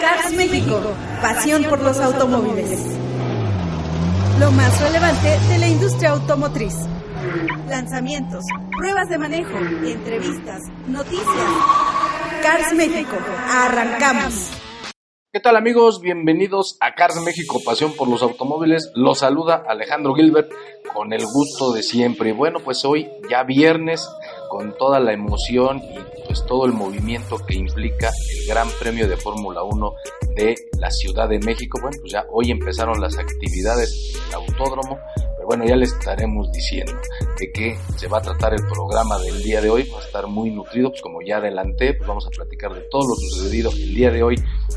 Cars México, pasión por los automóviles. Lo más relevante de la industria automotriz. Lanzamientos, pruebas de manejo, entrevistas, noticias. Cars México, arrancamos. ¿Qué tal amigos? Bienvenidos a Cars México, pasión por los automóviles. Los saluda Alejandro Gilbert con el gusto de siempre. Y bueno, pues hoy ya viernes con toda la emoción y pues todo el movimiento que implica el Gran Premio de Fórmula 1 de la Ciudad de México. Bueno, pues ya hoy empezaron las actividades en el autódromo bueno, ya les estaremos diciendo de qué se va a tratar el programa del día de hoy. Va a estar muy nutrido, pues como ya adelanté, pues vamos a platicar de todo lo sucedido el día de hoy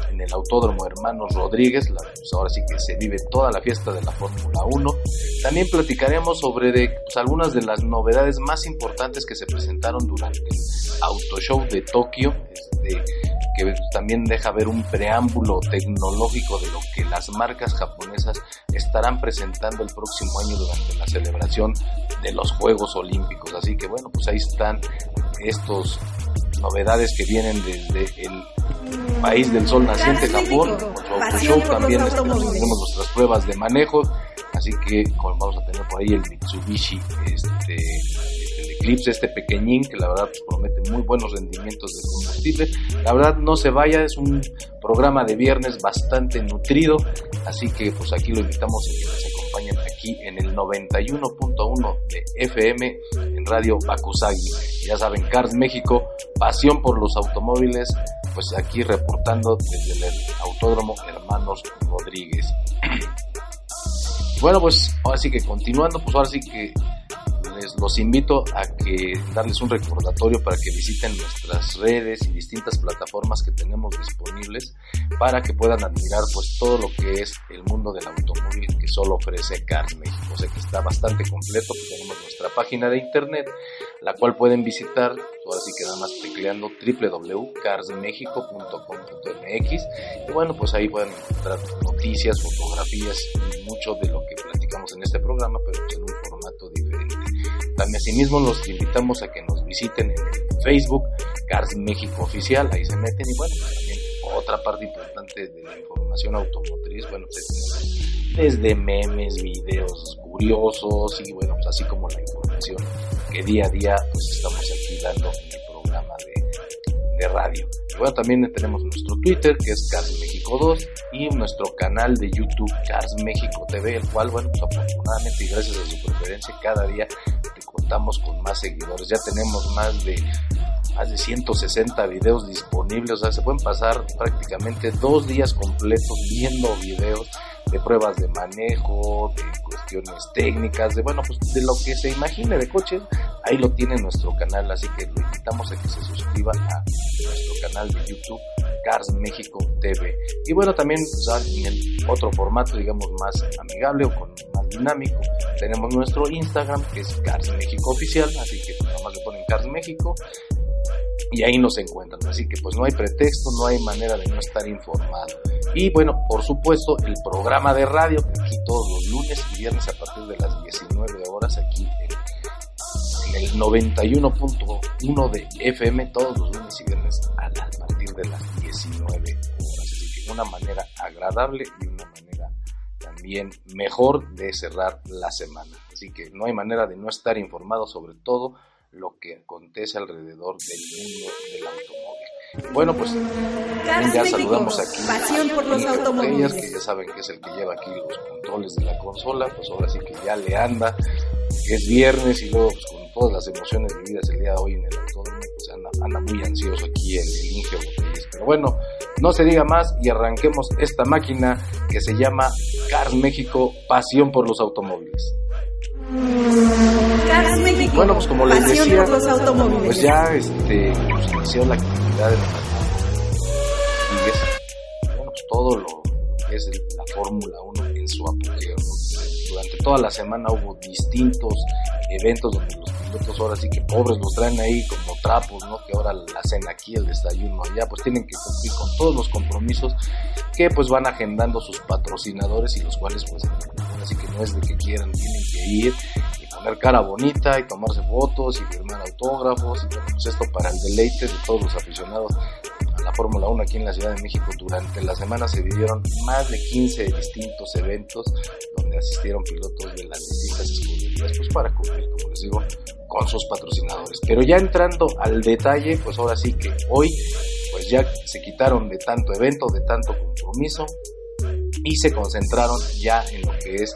en el Autódromo Hermanos Rodríguez. pues ahora sí que se vive toda la fiesta de la Fórmula 1. También platicaremos sobre de, pues, algunas de las novedades más importantes que se presentaron durante el Auto Show de Tokio. Este, que también deja ver un preámbulo tecnológico de lo que las marcas japonesas estarán presentando el próximo año durante la celebración de los Juegos Olímpicos. Así que bueno, pues ahí están estos novedades que vienen desde el país del sol naciente Japón. Show también tenemos nuestras pruebas de manejo, así que vamos a tener por ahí el Mitsubishi este Eclipse, este pequeñín que la verdad pues, promete muy buenos rendimientos de combustible. La verdad no se vaya, es un programa de viernes bastante nutrido, así que pues aquí lo invitamos a que nos acompañen aquí en el 91.1 de FM en Radio Bakusagi. Ya saben, Cars México, pasión por los automóviles, pues aquí reportando desde el Autódromo Hermanos Rodríguez. Bueno, pues ahora sí que continuando, pues ahora sí que los invito a que darles un recordatorio para que visiten nuestras redes y distintas plataformas que tenemos disponibles para que puedan admirar pues todo lo que es el mundo del automóvil que solo ofrece Cars México. O sea que está bastante completo, pues tenemos nuestra página de internet, la cual pueden visitar, ahora sí que nada más tecleando www.carsmexico.com.mx y bueno, pues ahí pueden encontrar noticias, fotografías y mucho de lo que platicamos en este programa, pero diferente. También asimismo los invitamos a que nos visiten en Facebook, Cars México Oficial, ahí se meten y bueno, también otra parte importante de la información automotriz, bueno, pues desde memes, videos curiosos y bueno, pues así como la información que día a día pues estamos aquí dando en el programa de, de radio. Y bueno, también tenemos nuestro Twitter que es Cars México 2 y nuestro canal de YouTube Cars México TV, el cual, bueno, pues afortunadamente y gracias a su preferencia cada día contamos con más seguidores. Ya tenemos más de más de 160 videos disponibles, o sea, se pueden pasar prácticamente dos días completos viendo videos de pruebas de manejo, de cuestiones técnicas, de bueno, pues de lo que se imagine de coches, ahí lo tiene nuestro canal, así que lo invitamos a que se suscriba a nuestro canal de YouTube Cars México TV. Y bueno, también pues, en otro formato, digamos, más amigable o con más dinámico, tenemos nuestro Instagram, que es Cars México Oficial, así que pues, nada más le ponen Cars México y ahí nos encuentran. Así que pues no hay pretexto, no hay manera de no estar informado. Y bueno, por supuesto, el programa de radio, que aquí todos los lunes y viernes a partir de las 19 horas, aquí en, en el 91.1 de FM, todos los lunes y viernes a partir de las 19 horas. Así que una manera agradable y una manera también mejor de cerrar la semana. Así que no hay manera de no estar informado sobre todo lo que acontece alrededor del mundo del automóvil. Bueno, pues ya saludamos aquí Pasión por los automóviles. que ya saben que es el que lleva aquí los controles de la consola, pues ahora sí que ya le anda, es viernes y luego pues, con todas las emociones vividas el día de hoy en el autódromo, anda, muy ansioso aquí en el Inge Pero bueno, no se diga más y arranquemos esta máquina que se llama Cars México, pasión por los automóviles. Bueno, pues como les decía, pues ya este, pues inició la actividad de todo lo que es la Fórmula 1 en su apogeo. Durante toda la semana hubo distintos eventos donde pilotos ahora sí que pobres los traen ahí como trapos, ¿no? Que ahora la cena aquí, el desayuno allá, pues tienen que cumplir con todos los compromisos que pues van agendando sus patrocinadores y los cuales pues así que no es de que quieran, tienen que ir y poner cara bonita y tomarse fotos y firmar autógrafos y bueno, pues esto para el deleite de todos los aficionados la Fórmula 1 aquí en la Ciudad de México durante la semana se vivieron más de 15 distintos eventos donde asistieron pilotos de las distintas escuderías pues para cumplir, como les digo, con sus patrocinadores. Pero ya entrando al detalle, pues ahora sí que hoy pues ya se quitaron de tanto evento, de tanto compromiso y se concentraron ya en lo que es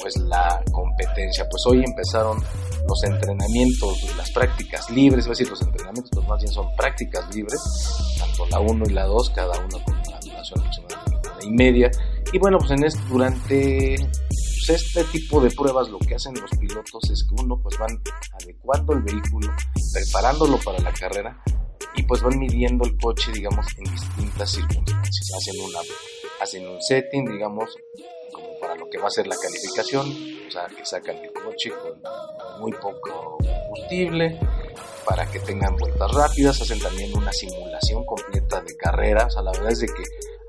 pues la competencia. Pues hoy empezaron los entrenamientos, las prácticas libres, es decir, los entrenamientos pues más bien son prácticas libres, tanto la 1 y la 2, cada uno con una duración de una y media. Y bueno, pues en este, durante pues, este tipo de pruebas lo que hacen los pilotos es que uno pues van adecuando el vehículo, preparándolo para la carrera y pues van midiendo el coche, digamos, en distintas circunstancias. Hacen, una, hacen un setting, digamos, que va a ser la calificación, o sea, que sacan el coche con muy poco combustible, para que tengan vueltas rápidas, hacen también una simulación completa de carrera, o la verdad es de que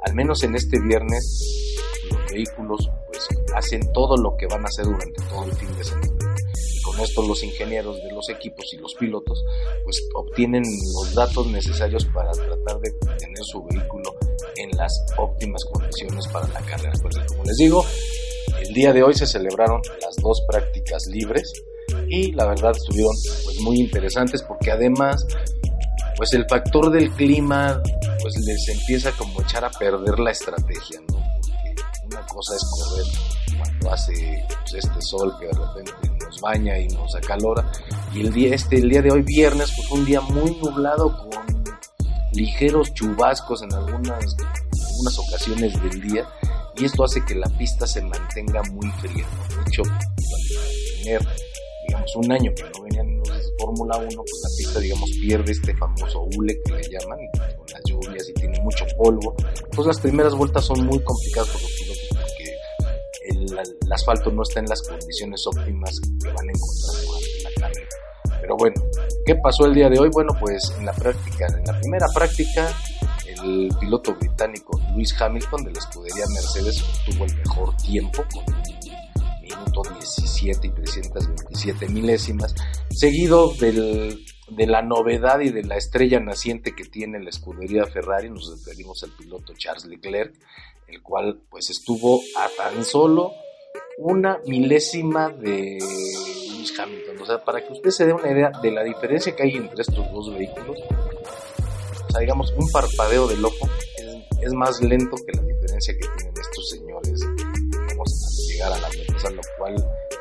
al menos en este viernes los vehículos pues hacen todo lo que van a hacer durante todo el fin de semana con esto los ingenieros de los equipos y los pilotos pues obtienen los datos necesarios para tratar de tener su vehículo en las óptimas condiciones para la carrera. Pues como les digo, día de hoy se celebraron las dos prácticas libres y la verdad estuvieron pues muy interesantes porque además pues el factor del clima pues les empieza como echar a perder la estrategia, ¿no? Porque una cosa es correr cuando hace pues, este sol que de repente nos baña y nos acalora. Y el día, este, el día de hoy, viernes, pues un día muy nublado con ligeros chubascos en algunas, algunas ocasiones del día. Y esto hace que la pista se mantenga muy fría. De hecho, tener, digamos, un año que no venían los Fórmula 1, pues la pista, digamos, pierde este famoso hule que le llaman, con las lluvias y tiene mucho polvo. Pues las primeras vueltas son muy complicadas por los pilotos el, asfalto no está en las condiciones óptimas que van a encontrar durante la carrera. Pero bueno, ¿qué pasó el día de hoy? Bueno, pues en la práctica, en la primera práctica, el piloto británico Lewis Hamilton de la escudería Mercedes tuvo el mejor tiempo con un minuto 17 y 327 milésimas, seguido del, de la novedad y de la estrella naciente que tiene la escudería Ferrari, nos referimos al piloto Charles Leclerc, el cual pues estuvo a tan solo una milésima de Lewis Hamilton. O sea, para que usted se dé una idea de la diferencia que hay entre estos dos vehículos, o sea, digamos, un parpadeo de loco es, más lento que la diferencia que tienen estos señores, digamos, al llegar a la meta, lo cual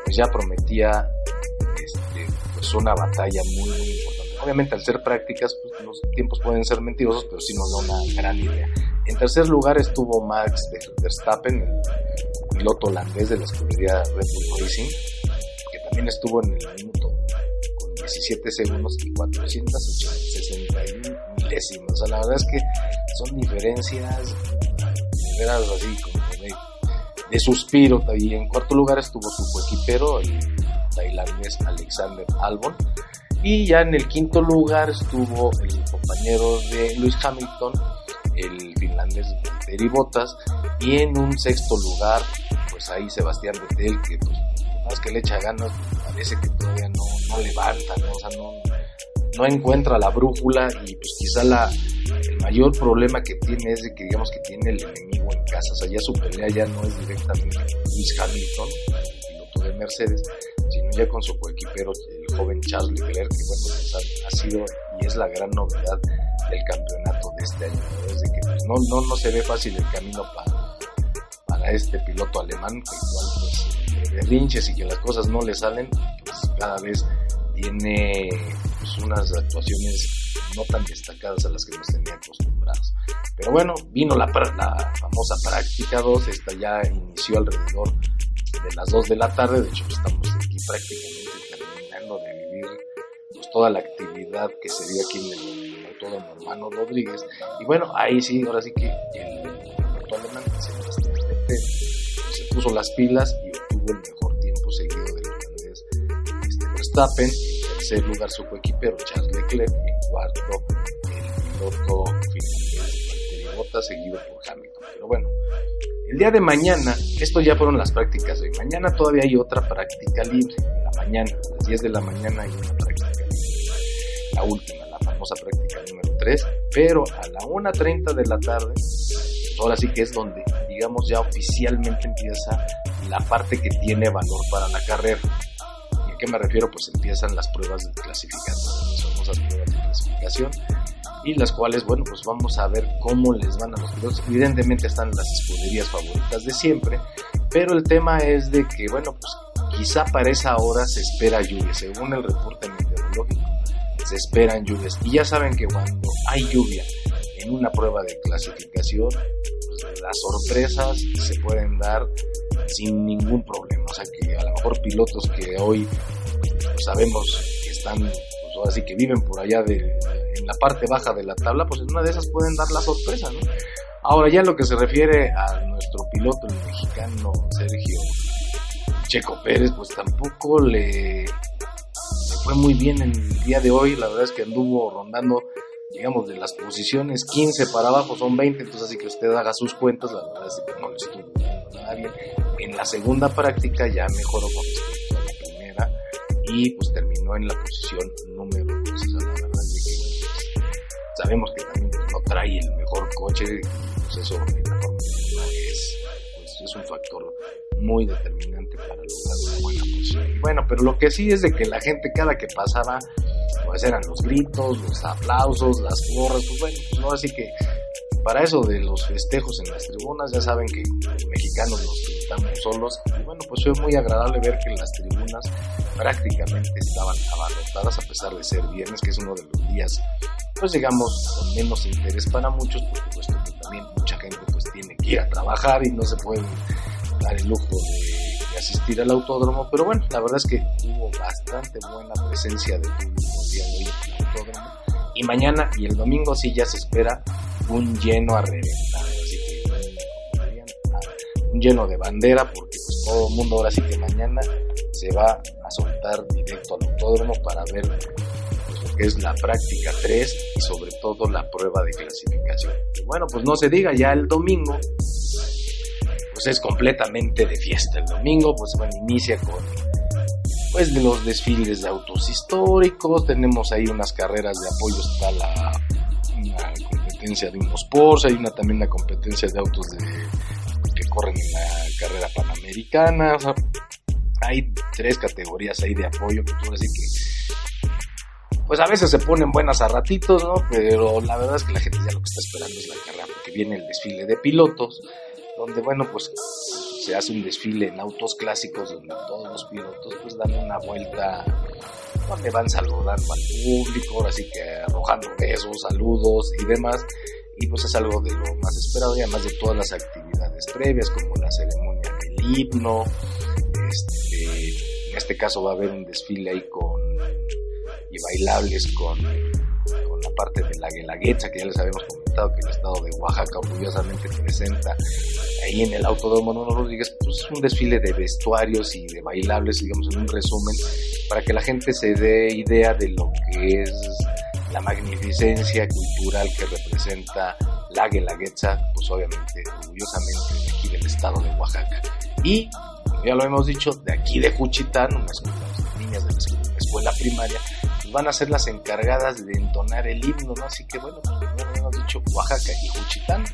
pues ya prometía este, pues una batalla muy, importante. Obviamente al ser prácticas, pues los tiempos pueden ser mentirosos, pero sí nos da una gran idea. En tercer lugar estuvo Max Verstappen, el piloto holandés de la escudería Red Bull Racing, que también estuvo en el minuto con 17 segundos y 461 milésimas. O sea, la verdad es que son diferencias de de, suspiro. Y en cuarto lugar estuvo su coequipero, el tailandés Alexander Albon. Y ya en el quinto lugar estuvo el compañero de Lewis Hamilton, el finlandés Valtteri Bottas y en un sexto lugar pues ahí Sebastián Vettel que pues más que le echa ganas parece que todavía no, levanta. O sea, no, no encuentra la brújula y pues quizá la, el mayor problema que tiene es de que digamos que tiene el enemigo en casa, o sea ya su pelea ya no es directamente Lewis Hamilton, el piloto de Mercedes, sino ya con su coequipero el joven Charles Leclerc que bueno pues, ha, ha sido y es la gran novedad del campeonato de este año. Desde que pues, no, no, no se ve fácil el camino para, para este piloto alemán, que igual pues berrinches y que las cosas no le salen, pues cada vez tiene pues, unas actuaciones no tan destacadas a las que nos tenía acostumbrados. Pero bueno, vino la, la famosa práctica 2, esta ya inició alrededor de las 2 de la tarde, de hecho estamos aquí prácticamente terminando de vivir pues, toda la actividad que se dio aquí en el todo hermano Rodríguez. Y bueno, ahí sí, ahora sí que el alemán, se puso las pilas y obtuvo el mejor tiempo seguido del holandés este, Verstappen. Tercer lugar su coequipero Charles Leclerc en cuarto el piloto Valtteri Bottas seguido por Hamilton. Pero bueno, el día de mañana, esto ya fueron las prácticas de mañana, todavía hay otra práctica libre, en la mañana, a las 10 de la mañana hay una práctica libre, la última, la famosa práctica número 3, pero a la 1.30 de la tarde, ahora sí que es donde, digamos, ya oficialmente empieza la parte que tiene valor para la carrera. ¿Y a qué me refiero? Pues empiezan las pruebas de clasificación, las famosas pruebas de clasificación y las cuales, bueno, pues vamos a ver cómo les van a los pilotos. Evidentemente están las escuderías favoritas de siempre, pero el tema es de que, bueno, pues quizá para esa hora se espera lluvia, según el reporte meteorológico, se esperan lluvias. Y ya saben que cuando hay lluvia en una prueba de clasificación, pues las sorpresas se pueden dar sin ningún problema. O sea que a lo mejor pilotos que hoy pues, sabemos que están así que viven por allá de, en la parte baja de la tabla, pues en una de esas pueden dar la sorpresa, ¿no? Ahora ya lo que se refiere a nuestro piloto, el mexicano Sergio Checo Pérez, pues tampoco le, fue muy bien en el día de hoy, la verdad es que anduvo rondando digamos, de las posiciones 15 para abajo son 20, entonces así que usted haga sus cuentas, la verdad es que no le estoy nada bien. En la segunda práctica ya mejoró con respecto a la primera y pues terminó en la posición número 2. Pues, sabemos que también no trae el mejor coche, pues eso la es, pues, es un factor muy determinante para lograr una buena posición. bueno, pero lo que sí es de que la gente cada que pasaba, pues eran los gritos, los aplausos, las porras, pues bueno, pues ahora sí que para eso de los festejos en las tribunas, ya saben que los mexicanos nos estamos solos. Y bueno, pues fue muy agradable ver que las tribunas prácticamente estaban abarrotadas a pesar de ser viernes, que es uno de los días, pues digamos, con menos interés para muchos, porque puesto que también mucha gente pues tiene que ir a trabajar y no se puede dar el lujo de, asistir al autódromo. Pero bueno, la verdad es que hubo bastante buena presencia de público el día de hoy en el autódromo. Y mañana y el domingo sí ya se espera un lleno a reventar. Así que un lleno de bandera porque pues, todo el mundo ahora sí que mañana se va a soltar directo al autódromo para ver pues, lo que es la práctica 3 y sobre todo la prueba de clasificación. Y bueno, pues no se diga, ya el domingo pues es completamente de fiesta. El domingo pues bueno, inicia con pues de los desfiles de autos históricos, tenemos ahí unas carreras de apoyo, está la de unos Porsche, hay una también la competencia de autos que corren en la carrera panamericana, hay tres categorías ahí de apoyo que tú decir que pues a veces se ponen buenas a ratitos, ¿no? Pero la verdad es que la gente ya lo que está esperando es la carrera, porque viene el desfile de pilotos, donde bueno, pues se hace un desfile en autos clásicos donde todos los pilotos pues dan una vuelta donde van saludando al público, ahora sí que arrojando besos, saludos y demás. Y pues es algo de lo más esperado y además de todas las actividades previas como la ceremonia del himno. Este, en este caso va a haber un desfile ahí con y bailables con, con la parte de la guelaguetza que ya les habíamos comentado que el estado de Oaxaca orgullosamente presenta ahí en el Autódromo no Rodríguez, pues un desfile de vestuarios y de bailables, digamos en un resumen, para que la gente se dé idea de lo que es la magnificencia cultural que representa la Guelaguetza, pues obviamente orgullosamente aquí del estado de Oaxaca. Y, como ya lo hemos dicho, de aquí de Juchitán, unas, niñas de la escuela, primaria, pues van a ser las encargadas de entonar el himno, ¿no? Así que bueno, pues lo hemos dicho, Oaxaca y Juchitán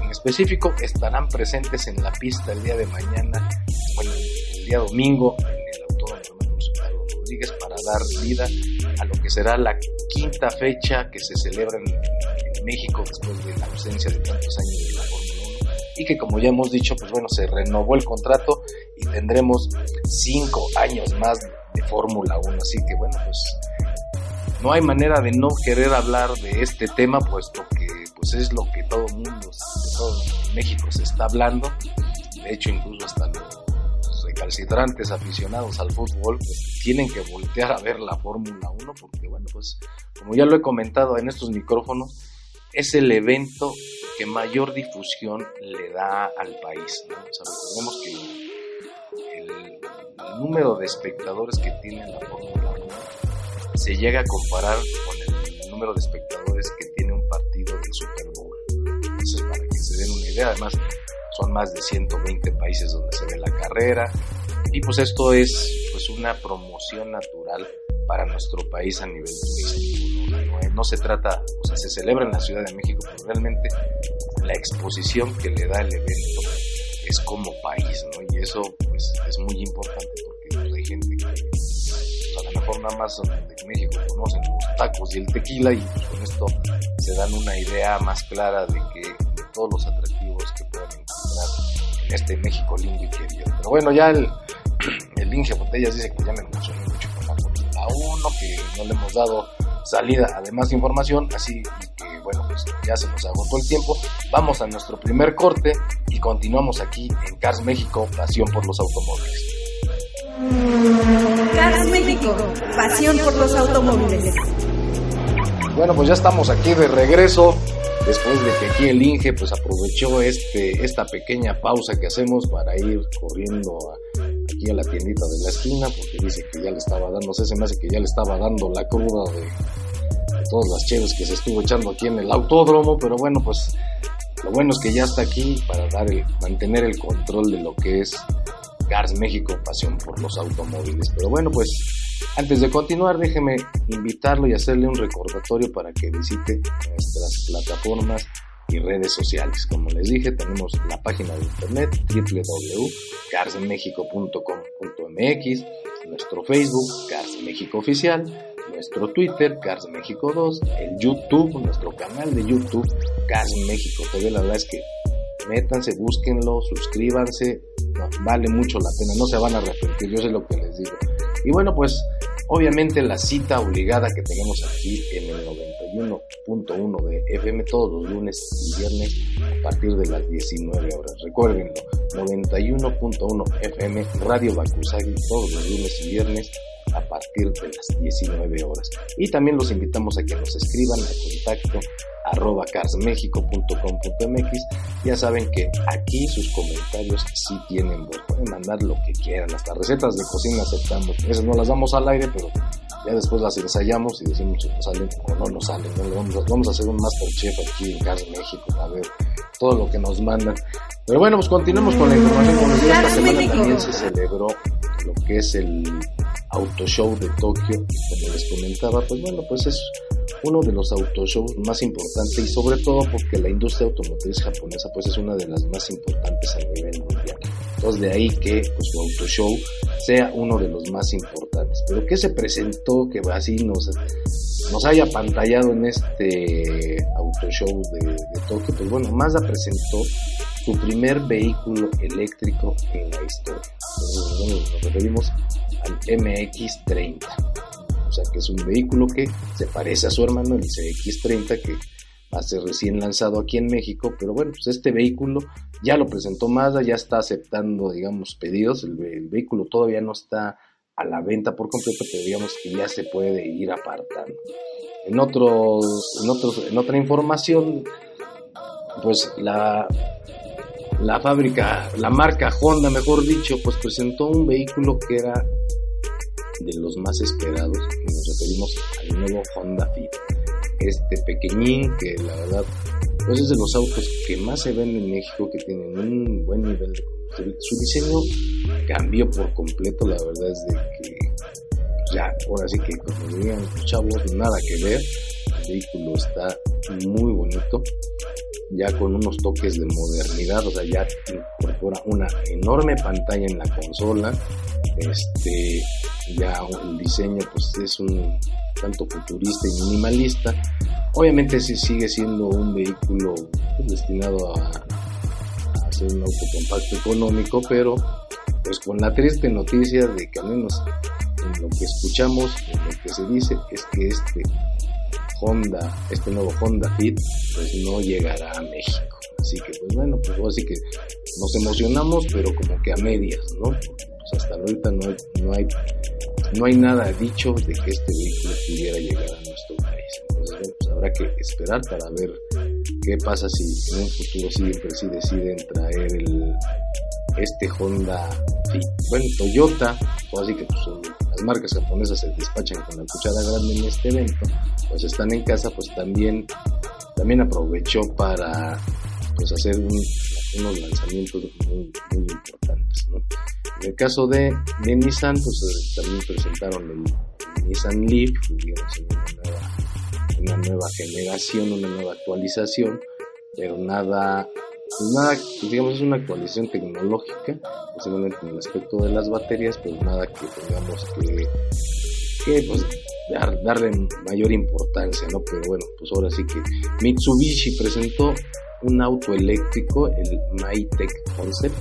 en específico estarán presentes en la pista el día de mañana, bueno, el día domingo en el Autódromo Carlos Rodríguez para dar vida a lo que será la quinta fecha que se celebra en, México después de la ausencia de tantos años de la Fórmula 1 y que como ya hemos dicho, pues bueno, se renovó el contrato y tendremos cinco años más de Fórmula 1, así que bueno, pues no hay manera de no querer hablar de este tema, puesto que pues es lo que todo el mundo, de todo México se está hablando. De hecho, incluso hasta los recalcitrantes aficionados al fútbol pues, tienen que voltear a ver la Fórmula 1 porque, bueno, pues como ya lo he comentado en estos micrófonos, es el evento que mayor difusión le da al país. ¿no? recordemos que el, número de espectadores que tiene la Fórmula 1 se llega a comparar con el número de espectadores que tiene un partido del Super Bowl. Eso es para que se den una idea. Además, son más de 120 países donde se ve la carrera. Y pues esto es pues una promoción natural para nuestro país a nivel turístico. No, se trata, o sea, se celebra en la Ciudad de México, pero realmente la exposición que le da el evento es como país, ¿no? Y eso pues es muy importante porque pues, hay gente que mejor nada más de México conocen los tacos y el tequila y pues, con esto se dan una idea más clara de que de todos los atractivos que pueden encontrar en este México lindo y querido. Pero bueno, ya el, el Inge Botellas dice que ya me emocioné mucho con la Fórmula 1, que no le hemos dado salida a demás información, así que bueno, pues ya se nos agotó el tiempo. Vamos a nuestro primer corte y continuamos aquí en Cars México, pasión por los automóviles. Cars México, pasión por los automóviles. Bueno, pues ya estamos aquí de regreso después de que aquí el Inge pues aprovechó este esta pequeña pausa que hacemos para ir corriendo aquí a la tiendita de la esquina porque dice que ya le estaba dando, se me hace que ya le estaba dando la cruda de, todas las cheves que se estuvo echando aquí en el autódromo, pero bueno, pues lo bueno es que ya está aquí para dar el, mantener el control de lo que es Cars México, pasión por los automóviles. Pero bueno, pues antes de continuar, déjeme invitarlo y hacerle un recordatorio para que visite nuestras plataformas y redes sociales. Como les dije, tenemos la página de internet www.carsmexico.com.mx, nuestro Facebook, Cars México Oficial, nuestro Twitter, Cars México 2, el YouTube, nuestro canal de YouTube, Cars México TV. La verdad es que métanse, búsquenlo, suscríbanse, vale mucho la pena, no se van a arrepentir, yo sé lo que les digo. Y bueno, pues obviamente la cita obligada que tenemos aquí en el 91.1 de FM todos los lunes y viernes a partir de las 19 horas. Recuérdenlo, 91.1 FM Radio Bakusagi todos los lunes y viernes a partir de las 19 horas. Y también los invitamos a que nos escriban a contacto arroba carsmexico.com.mx. Ya saben que aquí sus comentarios sí tienen voz. Pueden mandar lo que quieran, hasta recetas de cocina aceptamos. Esas no las damos al aire, pero ya después las ensayamos y decimos si nos salen o no nos salen. Vamos, a hacer un Masterchef aquí en Cars México a ver todo lo que nos mandan. Pero bueno, pues continuemos con la información. Como esta semana también se celebró lo que es el Auto Show de Tokio, como les comentaba, pues bueno, pues es uno de los autoshows más importantes y sobre todo porque la industria automotriz japonesa pues es una de las más importantes a nivel mundial. Entonces de ahí que pues, su autoshow sea uno de los más importantes. Pero ¿qué se presentó que así nos, nos haya pantallado en este autoshow de, de Tokio? Pues bueno, Mazda presentó su primer vehículo eléctrico en la historia. nos referimos al MX30. O sea que es un vehículo que se parece a su hermano, el CX30, que va a ser recién lanzado aquí en México. Pero bueno, pues este vehículo ya lo presentó Mazda, ya está aceptando, digamos, pedidos. El, vehículo todavía no está a la venta por completo, pero digamos que ya se puede ir apartando. En, otros, en, otros, en otra información, pues la la fábrica, la marca Honda, mejor dicho, pues presentó un vehículo que era de los más esperados nos referimos al nuevo Honda Fit. Este pequeñín que la verdad pues es de los autos que más se ven en México, que tienen un buen nivel de. Su diseño cambió por completo, la verdad es de que ya, ahora sí que como dirían chavos, nada que ver. El vehículo está muy bonito ya con unos toques de modernidad, o sea, ya incorpora una enorme pantalla en la consola, este, ya el diseño pues es un tanto futurista y minimalista, obviamente sí sigue siendo un vehículo destinado a, a ser un auto compacto económico, pero pues con la triste noticia de que al menos en lo que escuchamos, en lo que se dice, es que este Honda, este nuevo Honda Fit, pues no llegará a México. Así que, pues bueno, pues así que nos emocionamos, pero como que a medias, ¿no? Pues hasta ahorita no hay, no hay, no hay nada dicho de que este vehículo pudiera llegar a nuestro país. Entonces, bueno, pues habrá que esperar para ver qué pasa si en un futuro siempre sí deciden traer el, este Honda bueno Toyota o así que pues, las marcas japonesas se despachan con la cuchara grande en este evento pues están en casa pues también también aprovechó para pues hacer unos lanzamientos muy, muy importantes ¿no? en el caso de, de Nissan pues también presentaron el, Nissan Leaf digamos una nueva, una nueva generación una nueva actualización pero nada nada, digamos, es una actualización tecnológica, posiblemente en el aspecto de las baterías, pero nada que tengamos que, que pues, darle mayor importancia, ¿no? Pero bueno, pues ahora sí que Mitsubishi presentó un auto eléctrico, el Maitech Concept,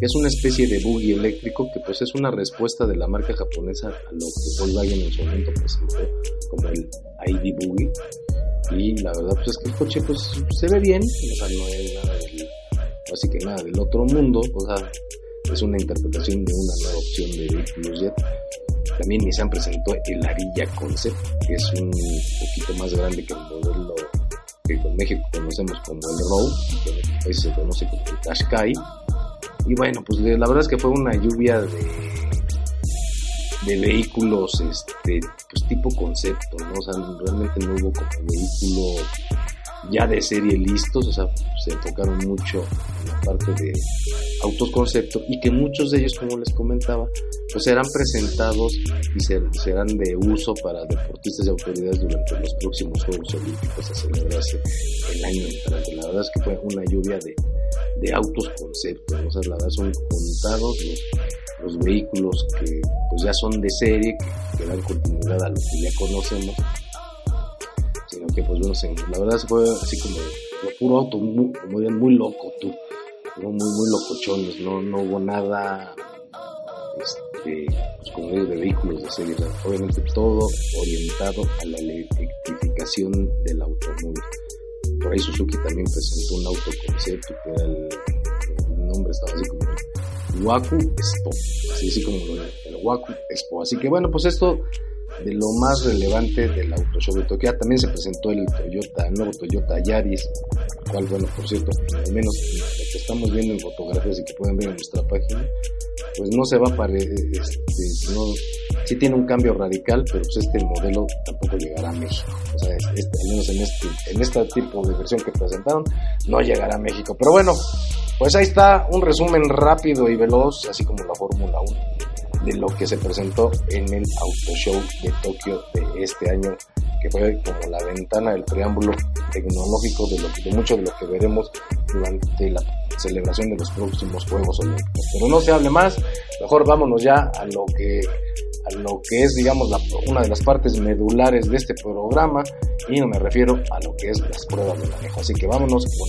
es una especie de buggy eléctrico que pues es una respuesta de la marca japonesa a lo que Volkswagen en su momento presentó como el ID Buggy y la verdad pues es que el coche pues se ve bien, o sea, no es nada del, así que nada del otro mundo, o sea, es una interpretación de una nueva opción de vehículos jet. También Nissan presentó el Arilla Concept, que es un poquito más grande que el modelo que en México conocemos como el Road, que en país se conoce como el Qashqai. Y bueno, pues la verdad es que fue una lluvia de de vehículos este pues tipo concepto no o sea realmente no hubo como vehículo ya de serie listos o sea se enfocaron mucho la parte de autos concepto y que muchos de ellos como les comentaba pues serán presentados y serán de uso para deportistas y autoridades durante los próximos Juegos Olímpicos a celebrarse el año entrante. La verdad es que fue una lluvia de, de autos concepto o sea la verdad son contados los los vehículos que pues ya son de serie, que, dan continuidad a lo que ya conocemos, sino que pues bueno, la verdad se fue así como lo puro auto, muy, como muy loco tú, muy, muy locochones, no, no hubo nada, este, pues como digo, de vehículos de serie, obviamente todo orientado a la electrificación del automóvil. Por ahí Suzuki también presentó un auto concepto que era el, el nombre estaba así como Waku Expo, así, como el Waku Expo. Así que bueno, pues esto de lo más relevante del auto show de Tokio. también se presentó el Toyota, el nuevo Toyota Yaris, cual, bueno, por cierto, al menos lo que estamos viendo en fotografías y que pueden ver en nuestra página, pues no se va para, este, no, tiene un cambio radical, pero pues modelo tampoco llegará a México. O sea, al menos en este, en este tipo de versión que presentaron, no llegará a México. Pero bueno, pues ahí está un resumen rápido y veloz, así como la Fórmula 1, de lo que se presentó en el Auto Show de Tokio de este año, que fue como la ventana, el preámbulo tecnológico de, lo, de mucho de lo que veremos durante la celebración de los próximos Juegos Olímpicos. Pero no se hable más, mejor vámonos ya a lo que a lo que es, digamos, la, una de las partes medulares de este programa y no me refiero a lo que es las pruebas de manejo. Así que vámonos con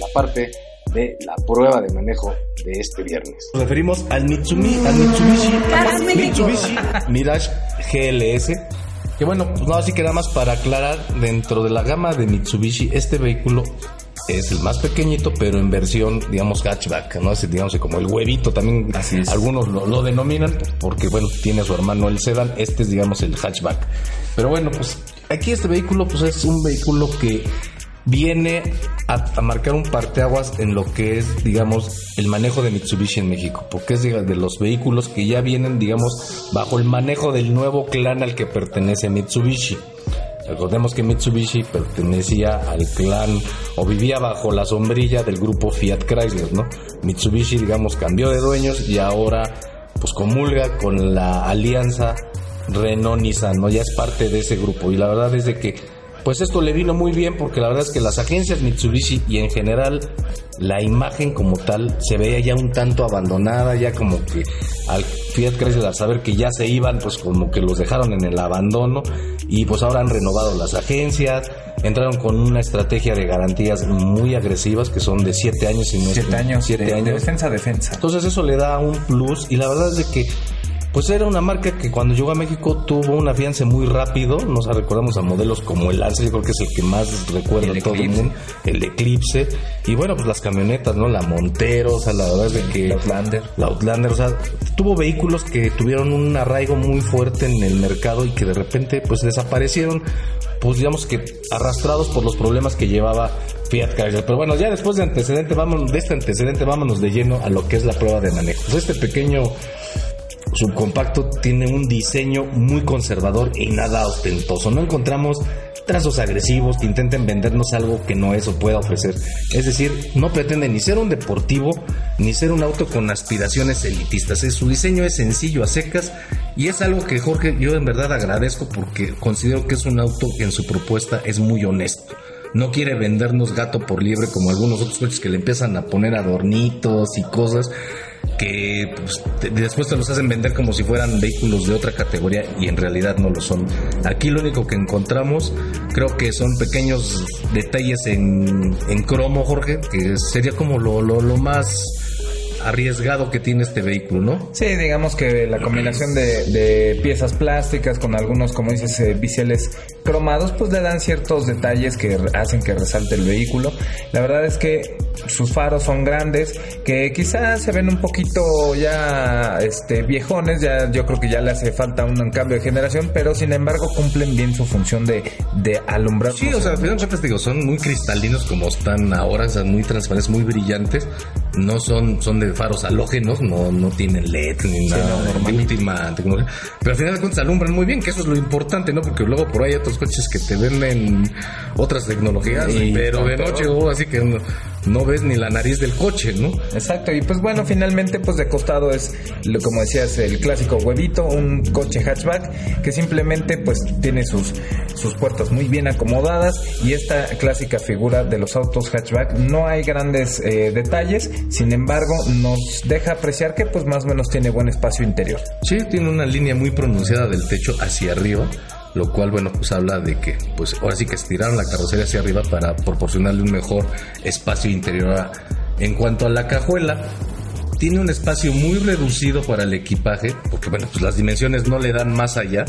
la parte de la prueba de manejo de este viernes. Nos referimos al, Mitsumi, al Mitsubishi, Mitsubishi Mirage GLS. Que bueno, pues no, así que nada más para aclarar, dentro de la gama de Mitsubishi, este vehículo es el más pequeñito, pero en versión, digamos, hatchback, ¿no? Es, digamos, como el huevito también. Algunos lo, lo, denominan porque, bueno, tiene a su hermano el sedan. Este es, digamos, el hatchback. Pero bueno, pues aquí este vehículo, pues es un vehículo que viene a, marcar un parteaguas en lo que es, digamos, el manejo de Mitsubishi en México, porque es de los vehículos que ya vienen, digamos, bajo el manejo del nuevo clan al que pertenece Mitsubishi. Recordemos que Mitsubishi pertenecía al clan o vivía bajo la sombrilla del grupo Fiat Chrysler, ¿no? Mitsubishi, digamos, cambió de dueños y ahora pues comulga con la alianza Renault-Nissan, ¿no? Ya es parte de ese grupo y la verdad es de que pues esto le vino muy bien porque la verdad es que las agencias Mitsubishi y en general la imagen como tal se veía ya un tanto abandonada, ya como que al Fiat Chrysler al saber que ya se iban, pues como que los dejaron en el abandono y pues ahora han renovado las agencias, entraron con una estrategia de garantías muy agresivas que son de 7 años y no 7 años, siete años. defensa defensa. Entonces eso le da un plus y la verdad es de que pues era una marca que cuando llegó a México tuvo un afiance muy rápido. Nos recordamos a modelos como el Alce, yo creo que es el que más recuerda todo el mundo, el Eclipse. Y bueno, pues las camionetas, ¿no? La Montero, o sea, la verdad es de que. La Outlander. La Outlander, o sea, tuvo vehículos que tuvieron un arraigo muy fuerte en el mercado y que de repente, pues desaparecieron, pues digamos que arrastrados por los problemas que llevaba Fiat Chrysler. Pero bueno, ya después de antecedente, vámonos, de este antecedente, vámonos de lleno a lo que es la prueba de manejo. Pues este pequeño subcompacto tiene un diseño muy conservador y nada ostentoso. No encontramos trazos agresivos que intenten vendernos algo que no es o pueda ofrecer. Es decir, no pretende ni ser un deportivo ni ser un auto con aspiraciones elitistas. Su diseño es sencillo a secas y es algo que Jorge yo en verdad agradezco porque considero que es un auto que en su propuesta es muy honesto no quiere vendernos gato por liebre como algunos otros coches que le empiezan a poner adornitos y cosas que pues, después te los hacen vender como si fueran vehículos de otra categoría y en realidad no lo son. Aquí lo único que encontramos creo que son pequeños detalles en, en cromo, Jorge, que sería como lo, lo, lo más arriesgado que tiene este vehículo, ¿no? Sí, digamos que la combinación de, piezas plásticas con algunos, como dices, eh, biseles cromados, pues le dan ciertos detalles que hacen que resalte el vehículo. La verdad es que sus faros son grandes, que quizás se ven un poquito ya este, viejones, ya yo creo que ya le hace falta un, cambio de generación, pero sin embargo cumplen bien su función de, de alumbrar. Sí, o sea, al final son muy cristalinos como están ahora, o muy transparentes, muy brillantes, no son, son de faros halógenos, no, no tienen LED ni nada de última tecnología. Pero al final de cuentas alumbran muy bien, que eso es lo importante, ¿no? Porque luego por ahí hay otros coches que te venden otras tecnologías, pero de noche, oh, así que no, ves ni la nariz del coche, ¿no? Exacto, y pues bueno, finalmente pues de costado es, como decías, el clásico huevito, un coche hatchback que simplemente pues tiene sus, sus puertas muy bien acomodadas y esta clásica figura de los autos hatchback no hay grandes eh, detalles, sin embargo nos deja apreciar que pues más o menos tiene buen espacio interior. Sí, tiene una línea muy pronunciada del techo hacia arriba lo cual bueno pues habla de que pues ahora sí que estiraron la carrocería hacia arriba para proporcionarle un mejor espacio interior en cuanto a la cajuela tiene un espacio muy reducido para el equipaje porque bueno pues las dimensiones no le dan más allá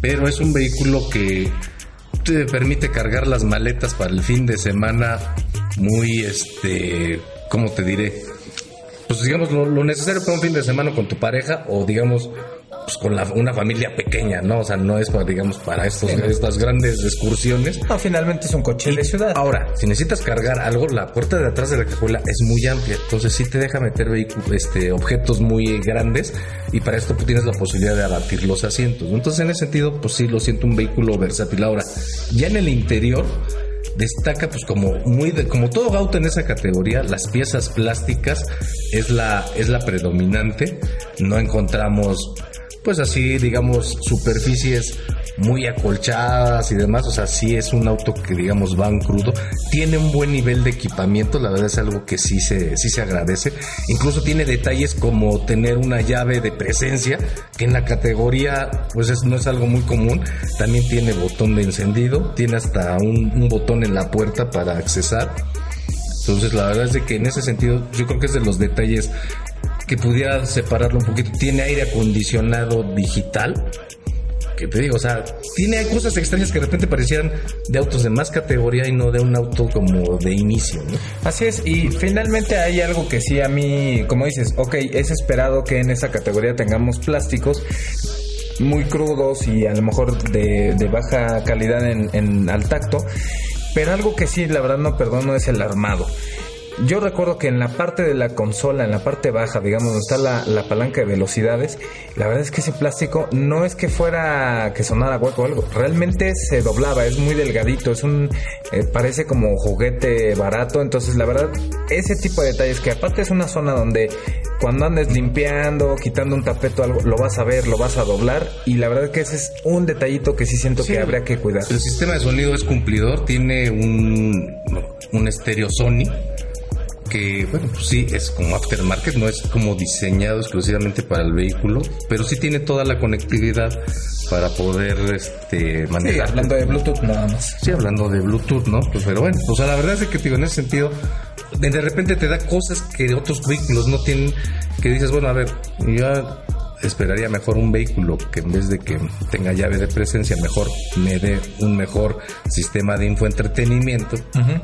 pero es un vehículo que te permite cargar las maletas para el fin de semana muy este cómo te diré pues digamos, lo, necesario para un fin de semana con tu pareja o digamos, pues con una familia pequeña, ¿no? O sea, no es para, digamos, para estos, estas grandes excursiones. No, finalmente es un coche de ciudad. Ahora, si necesitas cargar algo, la puerta de atrás de la cajuela es muy amplia, entonces sí te deja meter este, objetos muy grandes y para esto pues, tienes la posibilidad de abatir los asientos. Entonces, en ese sentido, pues sí, lo siento un vehículo versátil. Ahora, ya en el interior, destaca pues como muy de, como todo auto en esa categoría las piezas plásticas es la es la predominante. No encontramos pues así digamos superficies muy acolchadas y demás, o sea, sí es un auto que digamos va en crudo, tiene un buen nivel de equipamiento, la verdad es algo que sí se, sí se agradece, incluso tiene detalles como tener una llave de presencia, que en la categoría pues no es algo muy común, también tiene botón de encendido, tiene hasta un, un botón en la puerta para accesar, entonces la verdad es de que en ese sentido yo creo que es de los detalles que pudiera separarlo un poquito, tiene aire acondicionado digital, que te digo, o sea, tiene cosas extrañas que de repente parecieran de autos de más categoría y no de un auto como de inicio, ¿no? Así es, y finalmente hay algo que sí a mí, como dices, ok, es esperado que en esa categoría tengamos plásticos muy crudos y a lo mejor de, baja calidad en, en, al tacto, pero algo que sí, la verdad no perdono es el armado. Yo recuerdo que en la parte de la consola, en la parte baja, digamos, donde está la, palanca de velocidades, la verdad es que ese plástico no es que fuera que sonara hueco o algo, realmente se doblaba, es muy delgadito, es un, eh, parece como juguete barato, entonces la verdad, ese tipo de detalles que aparte es una zona donde cuando andes limpiando, quitando un tapete o algo, lo vas a ver, lo vas a doblar y la verdad es que ese es un detallito que sí siento que habría que cuidar. El sistema de sonido es cumplidor, tiene un, un estéreo Sony que, bueno, pues sí, es como aftermarket, no es como diseñado exclusivamente para el vehículo, pero sí tiene toda la conectividad para poder este, manejar. Sí, hablando de Bluetooth nada más. Sí, hablando de Bluetooth, ¿no? Pues, pero bueno, o sea, la verdad es que, digo, en ese sentido, de repente te da cosas que otros vehículos no tienen, que dices, bueno, a ver, ya esperaría mejor un vehículo que en vez de que tenga llave de presencia, mejor me dé un mejor sistema de infoentretenimiento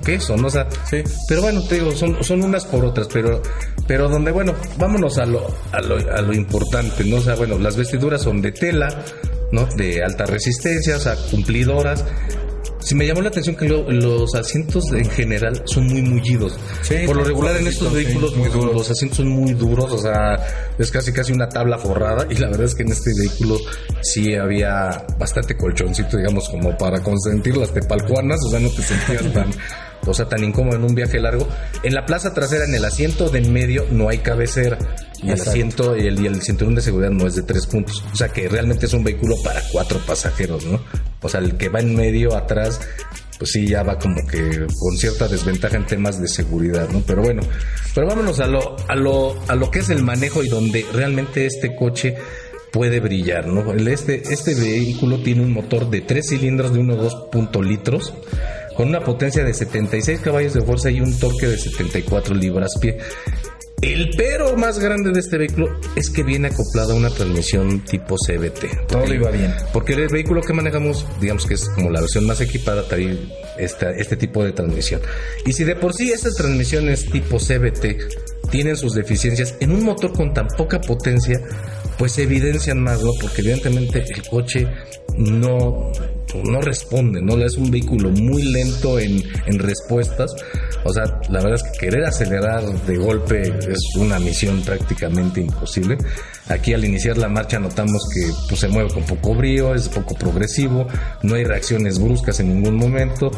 que eso, ¿no? O sea, sí. pero bueno, te digo, son, son unas por otras, pero, pero donde, bueno, vámonos a lo, a lo, a lo importante, ¿no? O sea, bueno, las vestiduras son de tela, ¿no? De alta resistencia, o sea, cumplidoras. Sí, me llamó la atención que lo- los asientos en general son muy mullidos. Sí, Por lo regular en estos vehículos sí, duros. los asientos son muy duros, o sea, es casi casi una tabla forrada y la verdad es que en este vehículo sí había bastante colchoncito, digamos, como para consentir las tepalcuanas, o sea, no te sentías tan, o sea, tan incómodo en un viaje largo. En la plaza trasera, en el asiento de en medio, no hay cabecera y el Exacto. asiento y el, y el cinturón de seguridad no es de tres puntos, o sea que realmente es un vehículo para cuatro pasajeros, ¿no? O sea, el que va en medio atrás pues sí, ya va como que con cierta desventaja en temas de seguridad, ¿no? Pero bueno, pero vámonos a lo, a lo, a lo que es el manejo y donde realmente este coche puede brillar, ¿no? Este, este vehículo tiene un motor de 3 cilindros de 1.2 punto litros con una potencia de 76 caballos de fuerza y un torque de 74 libras-pie. El pero más grande de este vehículo es que viene acoplado a una transmisión tipo CVT. Todo iba bien. Porque el vehículo que manejamos, digamos que es como la versión más equipada, trae esta, este tipo de transmisión. Y si de por sí estas transmisiones tipo CVT tienen sus deficiencias en un motor con tan poca potencia, pues se evidencian más, ¿no? Porque evidentemente el coche no, no responde, ¿no? Es un vehículo muy lento en, en respuestas. O sea, la verdad es que querer acelerar de golpe es una misión prácticamente imposible. Aquí al iniciar la marcha notamos que pues, se mueve con poco brío, es poco progresivo, no hay reacciones bruscas en ningún momento.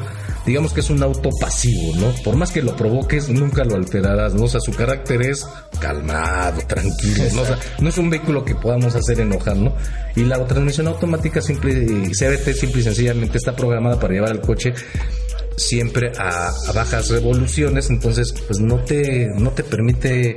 Digamos que es un auto pasivo, ¿no? Por más que lo provoques, nunca lo alterarás, ¿no? O sea, su carácter es calmado, tranquilo, ¿no? O sea, no es un vehículo que podamos hacer enojar, ¿no? Y la transmisión automática simple, CBT simple y sencillamente está programada para llevar el coche siempre a, a bajas revoluciones, entonces pues no te, no te permite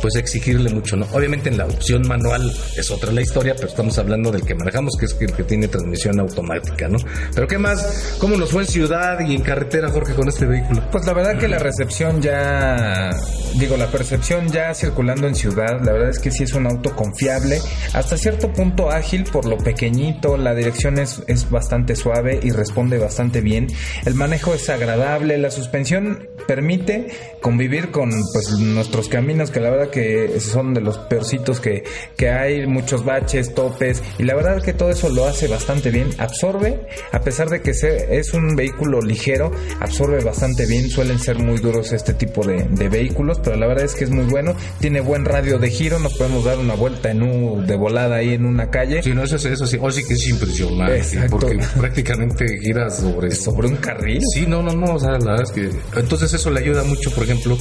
pues exigirle mucho, ¿no? Obviamente en la opción manual es otra la historia, pero estamos hablando del que manejamos, que es el que tiene transmisión automática, ¿no? Pero ¿qué más? ¿Cómo nos fue en ciudad y en carretera, Jorge, con este vehículo? Pues la verdad que la recepción ya, digo, la percepción ya circulando en ciudad, la verdad es que sí es un auto confiable, hasta cierto punto ágil por lo pequeñito, la dirección es, es bastante suave y responde bastante bien, el manejo es agradable, la suspensión permite convivir con pues nuestros caminos que la verdad que son de los peorcitos que, que hay, muchos baches, topes y la verdad que todo eso lo hace bastante bien, absorbe, a pesar de que se- es un vehículo ligero, absorbe bastante bien, suelen ser muy duros este tipo de, de vehículos, pero la verdad es que es muy bueno, tiene buen radio de giro, nos podemos dar una vuelta en un, de volada ahí en una calle. Sí, no, eso, es- eso sí, o sí que es impresionante, Exacto. porque prácticamente giras sobre Sobre un carril. Sí, no, no, no, o sea, la verdad es que entonces eso le ayuda mucho, por ejemplo,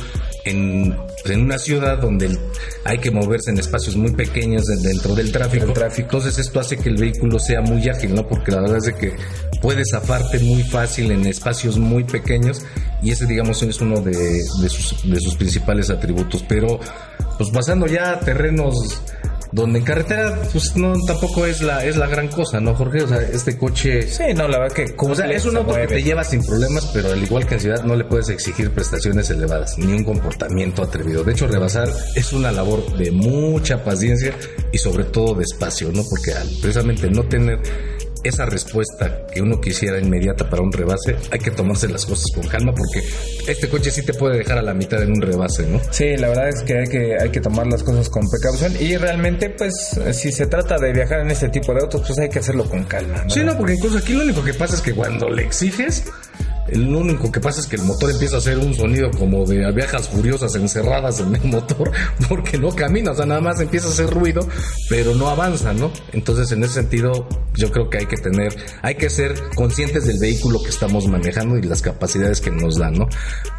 en, en una ciudad donde hay que moverse en espacios muy pequeños de- dentro del tráfico. El tráfico. Entonces esto hace que el vehículo sea muy ágil, ¿no? Porque la verdad es que puede zafarte muy fácil en espacios muy pequeños y ese, digamos, es uno de, de sus, de sus principales atributos. Pero, pues pasando ya a terrenos donde en carretera, pues no, tampoco es la, es la gran cosa, ¿no, Jorge? O sea, este coche... Sí, no, la verdad que O sea, es un se auto que te lleva sin problemas, pero al igual que en ciudad no le puedes exigir prestaciones elevadas, ni un comportamiento atrevido. De hecho, rebasar es una labor de mucha paciencia y sobre todo de espacio, ¿no? Porque al precisamente no tener esa respuesta que uno quisiera inmediata para un rebase, hay que tomarse las cosas con calma porque este coche sí te puede dejar a la mitad en un rebase, ¿no? Sí, la verdad es que hay que hay que tomar las cosas con precaución y realmente pues si se trata de viajar en este tipo de autos pues hay que hacerlo con calma. ¿no? Sí, no, porque incluso aquí lo único que pasa es que cuando le exiges, lo único que pasa es que el motor empieza a hacer un sonido como de abejas furiosas encerradas en el motor, porque no camina, o sea, nada más empieza a hacer ruido, pero no avanza, ¿no? Entonces, en ese sentido, yo creo que hay que tener, hay que ser conscientes del vehículo que estamos manejando y las capacidades que nos dan, ¿no?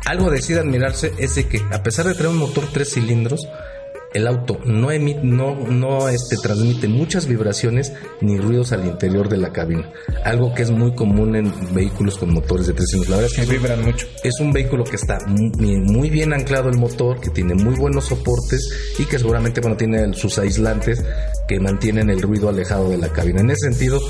Algo de sí de admirarse es de que, a pesar de tener un motor tres cilindros, el auto no emite, no, no este, transmite muchas vibraciones ni ruidos al interior de la cabina. Algo que es muy común en vehículos con motores de tres cilindros. La verdad es que vibran mucho. es un vehículo que está muy, muy bien anclado el motor, que tiene muy buenos soportes y que seguramente bueno, tiene sus aislantes que mantienen el ruido alejado de la cabina. En ese sentido,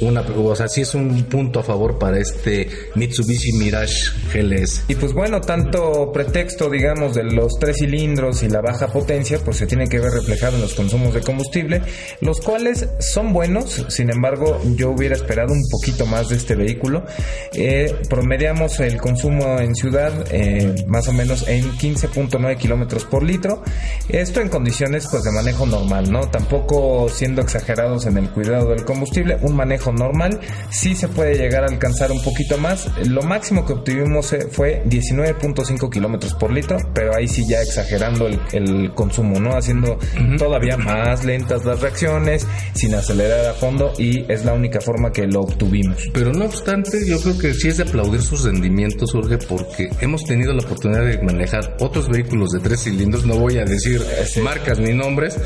una, o sea, sí es un punto a favor para este Mitsubishi Mirage GLS. Y pues bueno, tanto pretexto, digamos, de los tres cilindros y la baja potencia, pues se tiene que ver reflejado en los consumos de combustible, los cuales son buenos, sin embargo, yo hubiera esperado un poquito más de este vehículo. Eh, promediamos el consumo en ciudad eh, más o menos en 15.9 kilómetros por litro. Esto en condiciones pues de manejo normal, ¿no? Tampoco siendo exagerados en el cuidado del combustible, un manejo normal. Sí se puede llegar a alcanzar un poquito más. Lo máximo que obtuvimos eh, fue 19.5 kilómetros por litro, pero ahí sí ya exagerando el, consumo, ¿no? Haciendo todavía más lentas las reacciones, sin acelerar a fondo y es la única forma que lo obtuvimos. Pero no obstante, yo creo que sí es de aplaudir sus rendimientos, Jorge, porque hemos tenido la oportunidad de manejar otros vehículos de tres cilindros, no voy a decir eh, marcas ni nombres,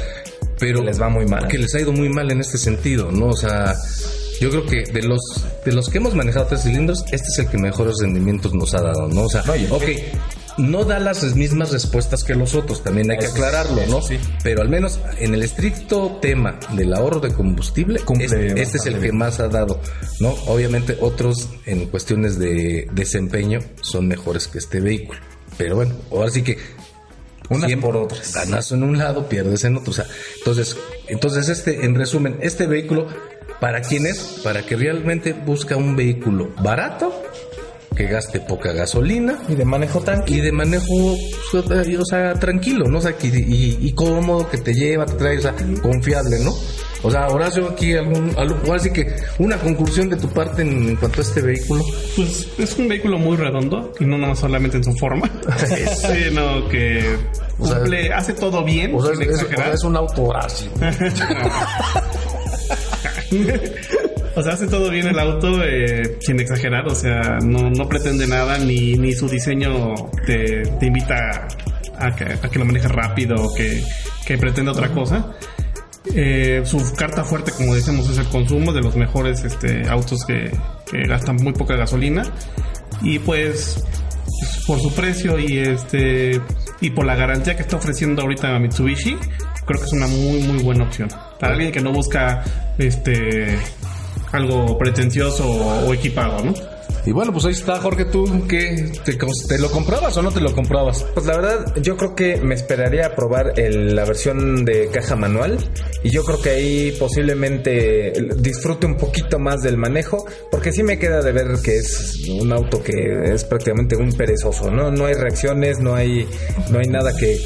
pero les va muy mal. Que les ha ido muy mal en este sentido, ¿no? O sea, yo creo que de los de los que hemos manejado tres cilindros, este es el que mejores rendimientos nos ha dado, ¿no? O sea, ok, no da las mismas respuestas que los otros, también hay que aclararlo, ¿no? Sí. Pero al menos en el estricto tema del ahorro de combustible, este, este es el que más ha dado, ¿no? Obviamente otros en cuestiones de desempeño son mejores que este vehículo. Pero bueno, ahora sí que unas por otras. Ganas en un lado, pierdes en otro. O sea, entonces, entonces este, en resumen, este vehículo, ¿para quién es? Para que realmente busca un vehículo barato, que gaste poca gasolina. Y de manejo tranquilo. Y de manejo, o sea, tranquilo, ¿no? O sea, y, y, cómodo, que te lleva, te trae, o sea, confiable, ¿no? O sea, Horacio, aquí algún, algo, así que una conclusión de tu parte en, cuanto a este vehículo. Pues es un vehículo muy redondo y no, solamente en su forma, sino que cumple, hace todo bien. O sea, es, un auto Horacio. O sea, hace todo bien el auto eh, sin exagerar, o sea, no, no pretende nada, ni, ni su diseño te, te invita a que, a que, lo manejes rápido o que, que pretenda otra cosa. Eh, su carta fuerte, como decimos, es el consumo de los mejores este, autos que, gastan muy poca gasolina. Y pues, por su precio y este y por la garantía que está ofreciendo ahorita Mitsubishi, creo que es una muy muy buena opción. Para alguien que no busca este algo pretencioso o equipado, ¿no? Y bueno, pues ahí está, Jorge, tú, ¿qué? ¿Te, lo comprabas o no te lo comprabas? Pues la verdad, yo creo que me esperaría a probar la versión de caja manual y yo creo que ahí posiblemente disfrute un poquito más del manejo, porque sí me queda de ver que es un auto que es prácticamente un perezoso, ¿no? No hay reacciones, no hay, no hay nada que,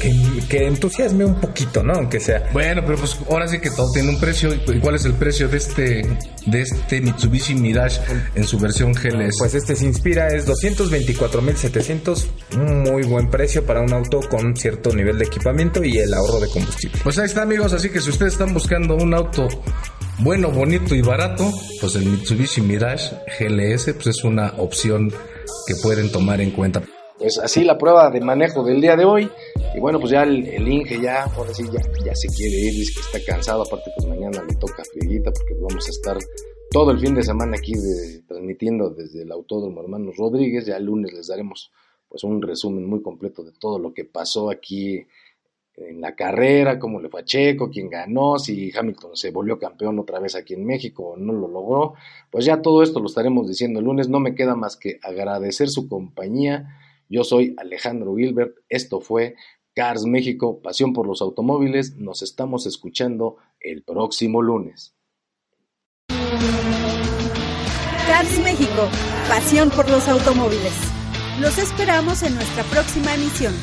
que, entusiasme un poquito, ¿no? Aunque sea. Bueno, pero pues ahora sí que todo tiene un precio. ¿Y cuál es el precio de este, de este Mitsubishi Mirage en su versión GLS? Pues este se inspira, es 224.700, un muy buen precio para un auto con cierto nivel de equipamiento y el ahorro de combustible. Pues ahí está amigos, así que si ustedes están buscando un auto bueno, bonito y barato, pues el Mitsubishi Mirage GLS pues es una opción que pueden tomar en cuenta. Pues así la prueba de manejo del día de hoy. Y bueno, pues ya el, Inge ya, por decir, ya, ya se quiere ir, dice que está cansado. Aparte, pues mañana le toca friguita porque vamos a estar todo el fin de semana aquí transmitiendo desde el Autódromo Hermanos Rodríguez. Ya el lunes les daremos pues un resumen muy completo de todo lo que pasó aquí en la carrera, cómo le fue a Checo, quién ganó, si Hamilton se volvió campeón otra vez aquí en México o no lo logró. Pues ya todo esto lo estaremos diciendo el lunes. No me queda más que agradecer su compañía. Yo soy Alejandro Gilbert. Esto fue Cars México, pasión por los automóviles. Nos estamos escuchando el próximo lunes. Cars México, pasión por los automóviles. Los esperamos en nuestra próxima emisión.